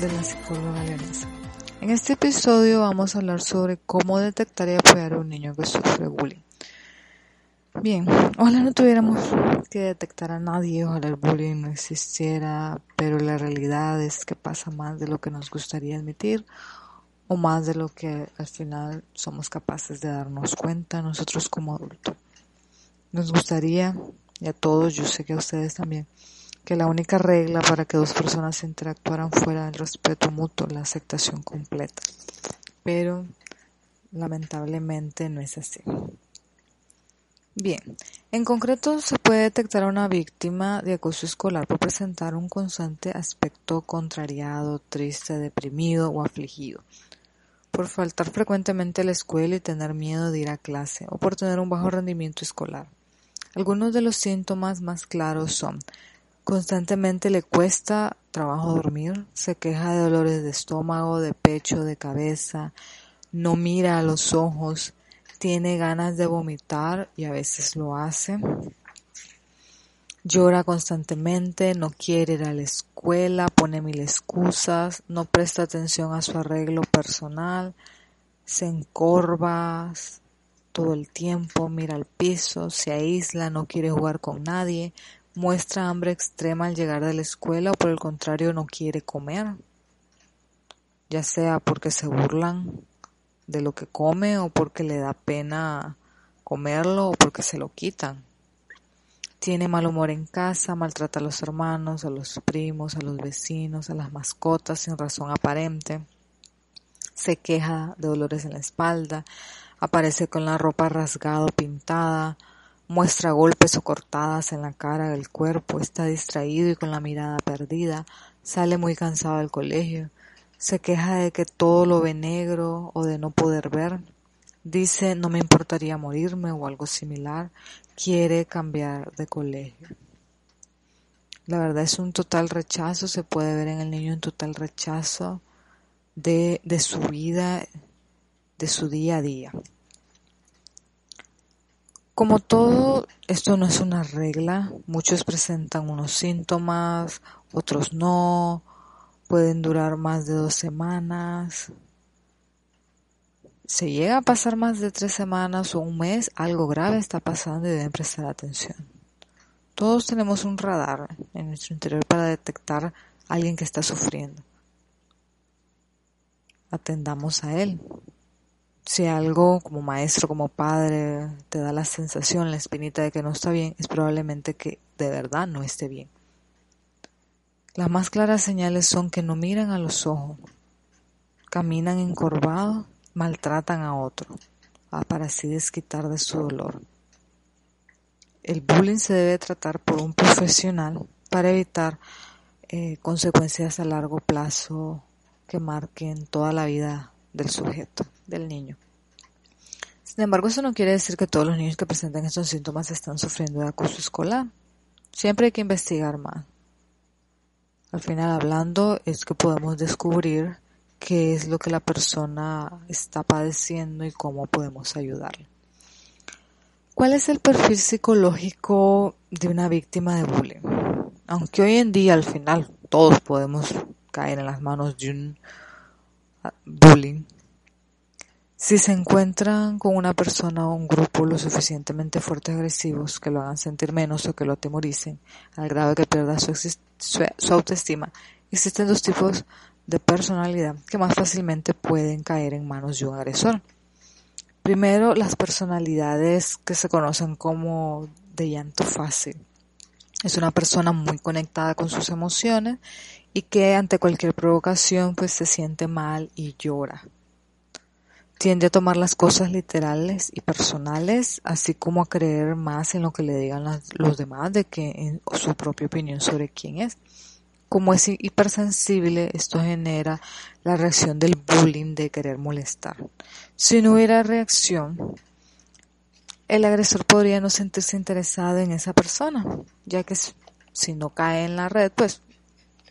de la psicóloga leonesa. En este episodio vamos a hablar sobre cómo detectar y apoyar a un niño que sufre bullying. Bien, ojalá no tuviéramos que detectar a nadie, ojalá el bullying no existiera, pero la realidad es que pasa más de lo que nos gustaría admitir o más de lo que al final somos capaces de darnos cuenta nosotros como adultos. Nos gustaría, y a todos, yo sé que a ustedes también, que la única regla para que dos personas interactuaran fuera el respeto mutuo, la aceptación completa. Pero lamentablemente no es así. Bien, en concreto se puede detectar a una víctima de acoso escolar por presentar un constante aspecto contrariado, triste, deprimido o afligido, por faltar frecuentemente a la escuela y tener miedo de ir a clase o por tener un bajo rendimiento escolar. Algunos de los síntomas más claros son constantemente le cuesta trabajo dormir, se queja de dolores de estómago, de pecho, de cabeza, no mira a los ojos, tiene ganas de vomitar y a veces lo hace. Llora constantemente, no quiere ir a la escuela, pone mil excusas, no presta atención a su arreglo personal, se encorva todo el tiempo, mira al piso, se aísla, no quiere jugar con nadie, muestra hambre extrema al llegar de la escuela o por el contrario no quiere comer, ya sea porque se burlan de lo que come o porque le da pena comerlo o porque se lo quitan. Tiene mal humor en casa, maltrata a los hermanos, a los primos, a los vecinos, a las mascotas sin razón aparente. Se queja de dolores en la espalda, aparece con la ropa rasgada o pintada, muestra golpes o cortadas en la cara del cuerpo, está distraído y con la mirada perdida, sale muy cansado del colegio, se queja de que todo lo ve negro o de no poder ver. Dice no me importaría morirme o algo similar. Quiere cambiar de colegio. La verdad es un total rechazo, se puede ver en el niño un total rechazo de, de su vida, de su día a día. Como todo, esto no es una regla. Muchos presentan unos síntomas, otros no, pueden durar más de dos semanas. Si llega a pasar más de tres semanas o un mes, algo grave está pasando y deben prestar atención. Todos tenemos un radar en nuestro interior para detectar a alguien que está sufriendo. Atendamos a él. Si algo como maestro, como padre, te da la sensación, la espinita de que no está bien, es probablemente que de verdad no esté bien. Las más claras señales son que no miran a los ojos, caminan encorvados, maltratan a otro, ah, para así desquitar de su dolor. El bullying se debe tratar por un profesional para evitar eh, consecuencias a largo plazo que marquen toda la vida del sujeto, del niño. Sin embargo, eso no quiere decir que todos los niños que presentan estos síntomas están sufriendo de acoso escolar. Siempre hay que investigar más. Al final hablando es que podemos descubrir qué es lo que la persona está padeciendo y cómo podemos ayudarle. ¿Cuál es el perfil psicológico de una víctima de bullying? Aunque hoy en día al final todos podemos caer en las manos de un ah, bullying, si se encuentran con una persona o un grupo lo suficientemente fuertes agresivos que lo hagan sentir menos o que lo atemoricen al grado de que pierda su, su autoestima, existen dos tipos de personalidad que más fácilmente pueden caer en manos de un agresor. Primero, las personalidades que se conocen como de llanto fácil. Es una persona muy conectada con sus emociones y que ante cualquier provocación pues se siente mal y llora tiende a tomar las cosas literales y personales, así como a creer más en lo que le digan los demás de que en su propia opinión sobre quién es. Como es hi- hipersensible, esto genera la reacción del bullying de querer molestar. Si no hubiera reacción, el agresor podría no sentirse interesado en esa persona, ya que si no cae en la red, pues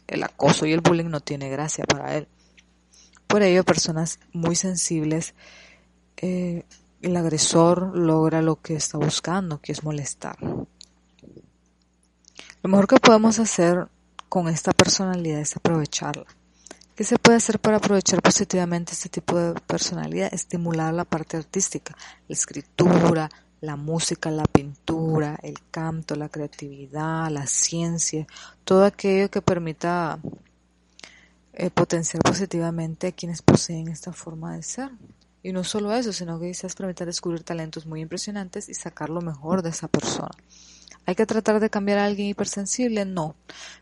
el acoso y el bullying no tiene gracia para él. Por ello, personas muy sensibles, eh, el agresor logra lo que está buscando, que es molestar. Lo mejor que podemos hacer con esta personalidad es aprovecharla. ¿Qué se puede hacer para aprovechar positivamente este tipo de personalidad? Estimular la parte artística, la escritura, la música, la pintura, el canto, la creatividad, la ciencia, todo aquello que permita potenciar positivamente a quienes poseen esta forma de ser. Y no solo eso, sino que quizás permitir descubrir talentos muy impresionantes y sacar lo mejor de esa persona. ¿Hay que tratar de cambiar a alguien hipersensible? No.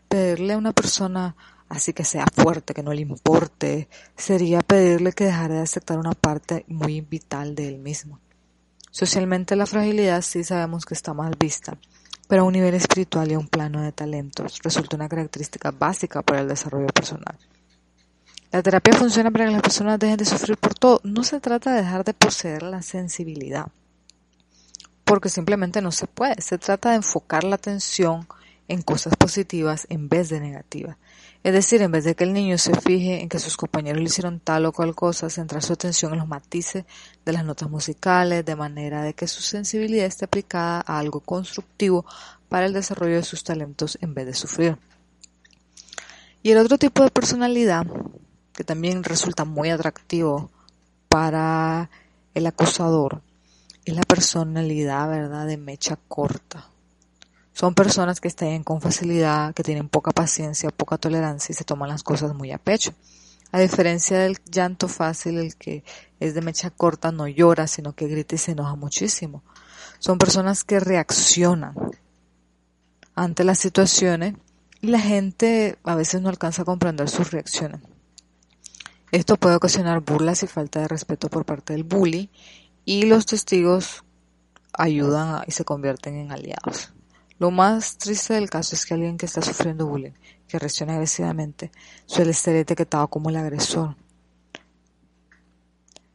Pedirle a una persona así que sea fuerte, que no le importe, sería pedirle que dejara de aceptar una parte muy vital de él mismo. Socialmente la fragilidad sí sabemos que está mal vista, pero a un nivel espiritual y a un plano de talentos resulta una característica básica para el desarrollo personal. La terapia funciona para que las personas dejen de sufrir por todo. No se trata de dejar de poseer la sensibilidad, porque simplemente no se puede. Se trata de enfocar la atención en cosas positivas en vez de negativas. Es decir, en vez de que el niño se fije en que sus compañeros le hicieron tal o cual cosa, centrar su atención en los matices de las notas musicales, de manera de que su sensibilidad esté aplicada a algo constructivo para el desarrollo de sus talentos en vez de sufrir. Y el otro tipo de personalidad, que también resulta muy atractivo para el acosador, es la personalidad, ¿verdad?, de mecha corta. Son personas que estallan con facilidad, que tienen poca paciencia, poca tolerancia y se toman las cosas muy a pecho. A diferencia del llanto fácil, el que es de mecha corta no llora, sino que grita y se enoja muchísimo. Son personas que reaccionan ante las situaciones y la gente a veces no alcanza a comprender sus reacciones. Esto puede ocasionar burlas y falta de respeto por parte del bully y los testigos ayudan y se convierten en aliados. Lo más triste del caso es que alguien que está sufriendo bullying, que reacciona agresivamente, suele ser etiquetado como el agresor.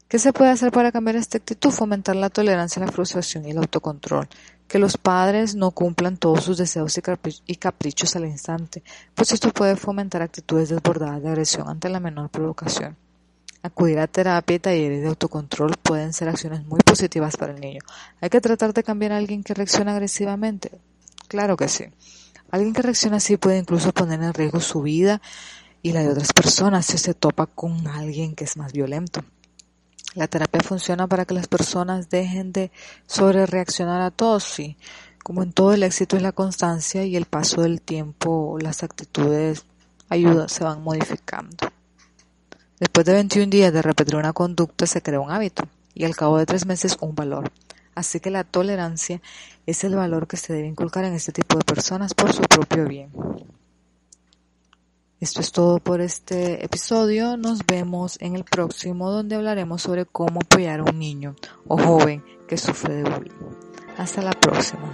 ¿Qué se puede hacer para cambiar esta actitud? Fomentar la tolerancia, la frustración y el autocontrol. Que los padres no cumplan todos sus deseos y capri- y caprichos al instante, pues esto puede fomentar actitudes desbordadas de agresión ante la menor provocación. Acudir a terapia y talleres de autocontrol pueden ser acciones muy positivas para el niño. ¿Hay que tratar de cambiar a alguien que reacciona agresivamente? Claro que sí. Alguien que reacciona así puede incluso poner en riesgo su vida y la de otras personas si se topa con alguien que es más violento. La terapia funciona para que las personas dejen de sobrereaccionar a todo, sí. Como en todo el éxito es la constancia y el paso del tiempo, las actitudes ayuda, se van modificando. Después de 21 días de repetir una conducta se crea un hábito y al cabo de tres meses un valor. Así que la tolerancia es el valor que se debe inculcar en este tipo de personas por su propio bien. Esto es todo por este episodio. Nos vemos en el próximo donde hablaremos sobre cómo apoyar a un niño o joven que sufre de bullying. Hasta la próxima.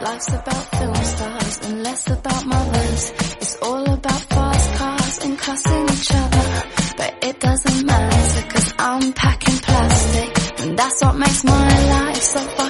Life's about film stars and less about mothers. It's all about fast cars and cussing each other. But it doesn't matter cause I'm packing plastic. And that's what makes my life so fucking